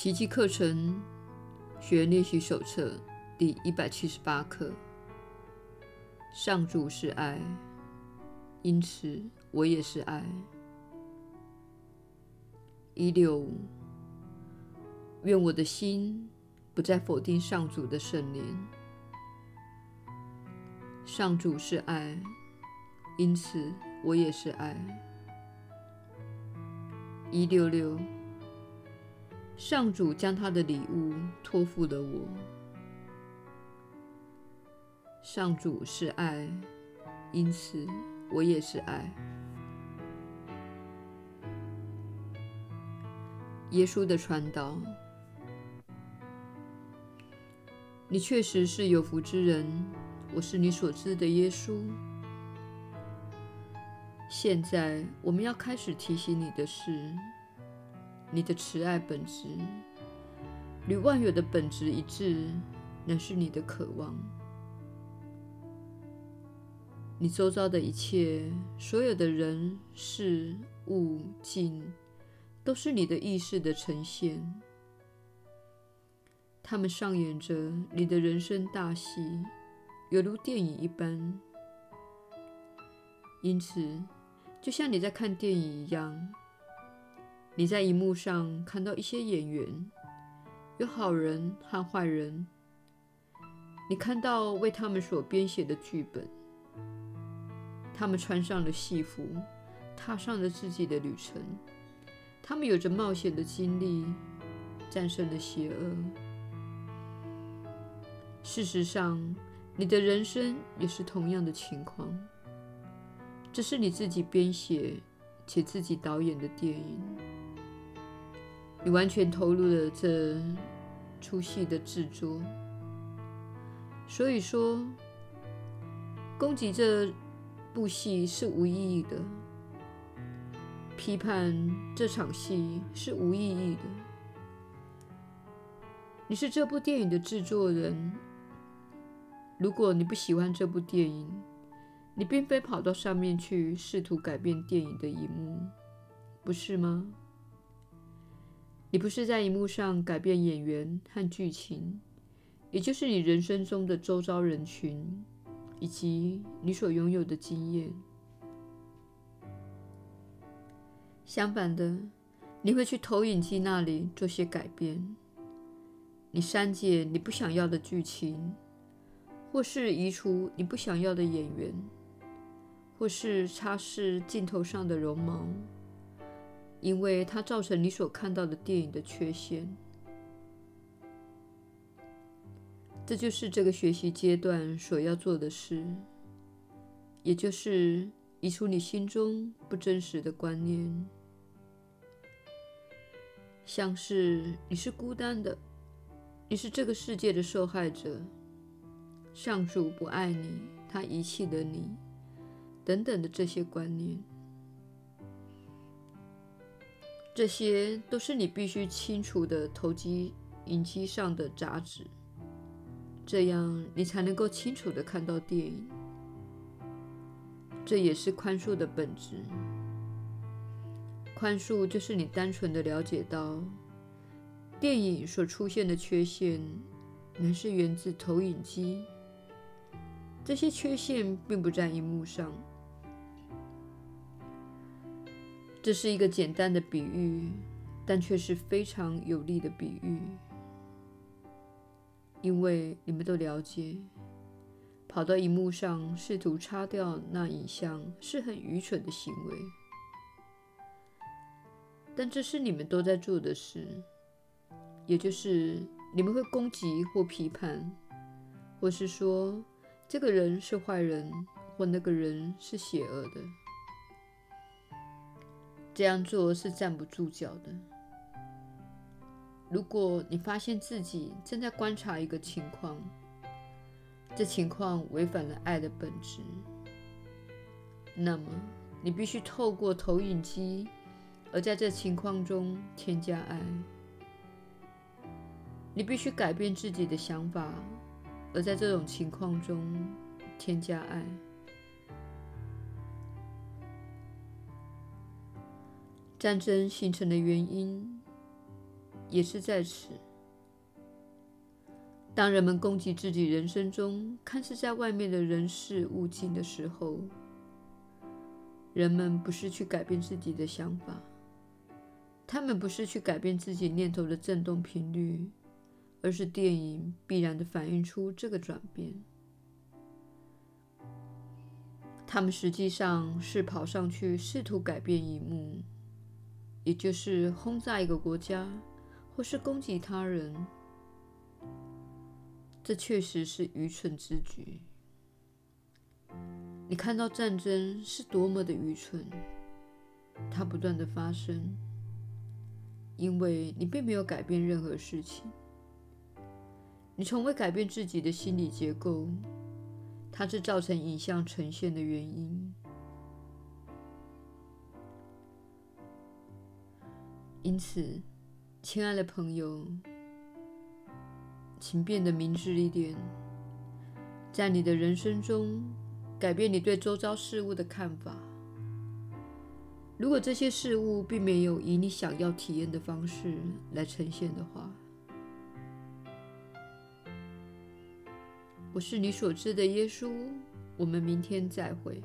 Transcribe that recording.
奇迹课程学练习手册第一百七十八课：上主是爱，因此我也是爱。一六五，愿我的心不再否定上主的圣灵。上主是爱，因此我也是爱。一六六。上主将他的礼物托付了我。上主是爱，因此我也是爱。耶稣的传导，你确实是有福之人。我是你所知的耶稣。现在我们要开始提醒你的是。你的慈爱本质与万有的本质一致，乃是你的渴望。你周遭的一切，所有的人事物境，都是你的意识的呈现。他们上演着你的人生大戏，犹如电影一般。因此，就像你在看电影一样。你在荧幕上看到一些演员，有好人和坏人。你看到为他们所编写的剧本，他们穿上了戏服，踏上了自己的旅程。他们有着冒险的经历，战胜了邪恶。事实上，你的人生也是同样的情况。这是你自己编写且自己导演的电影。你完全投入了这出戏的制作，所以说，攻击这部戏是无意义的，批判这场戏是无意义的。你是这部电影的制作人，如果你不喜欢这部电影，你并非跑到上面去试图改变电影的一幕，不是吗？你不是在荧幕上改变演员和剧情，也就是你人生中的周遭人群以及你所拥有的经验。相反的，你会去投影机那里做些改变。你删减你不想要的剧情，或是移除你不想要的演员，或是擦拭镜头上的绒毛。因为它造成你所看到的电影的缺陷，这就是这个学习阶段所要做的事，也就是移除你心中不真实的观念，像是你是孤单的，你是这个世界的受害者，上主不爱你，他遗弃了你，等等的这些观念。这些都是你必须清除的投机影机上的杂质，这样你才能够清楚地看到电影。这也是宽恕的本质。宽恕就是你单纯的了解到，电影所出现的缺陷，乃是源自投影机。这些缺陷并不在荧幕上。这是一个简单的比喻，但却是非常有力的比喻，因为你们都了解，跑到荧幕上试图擦掉那影像是很愚蠢的行为。但这是你们都在做的事，也就是你们会攻击或批判，或是说这个人是坏人，或那个人是邪恶的。这样做是站不住脚的。如果你发现自己正在观察一个情况，这情况违反了爱的本质，那么你必须透过投影机，而在这情况中添加爱。你必须改变自己的想法，而在这种情况中添加爱。战争形成的原因，也是在此。当人们攻击自己人生中看似在外面的人事物境的时候，人们不是去改变自己的想法，他们不是去改变自己念头的振动频率，而是电影必然地反映出这个转变。他们实际上是跑上去试图改变一幕，也就是轰炸一个国家，或是攻击他人。这确实是愚蠢之举。你看到战争是多么的愚蠢，它不断的发生，因为你并没有改变任何事情，你从未改变自己的心理结构，它是造成影像呈现的原因。因此，亲爱的朋友，请变得明智一点，在你的人生中，改变你对周遭事物的看法。如果这些事物并没有以你想要体验的方式来呈现的话，我是你所知的耶稣。我们明天再会。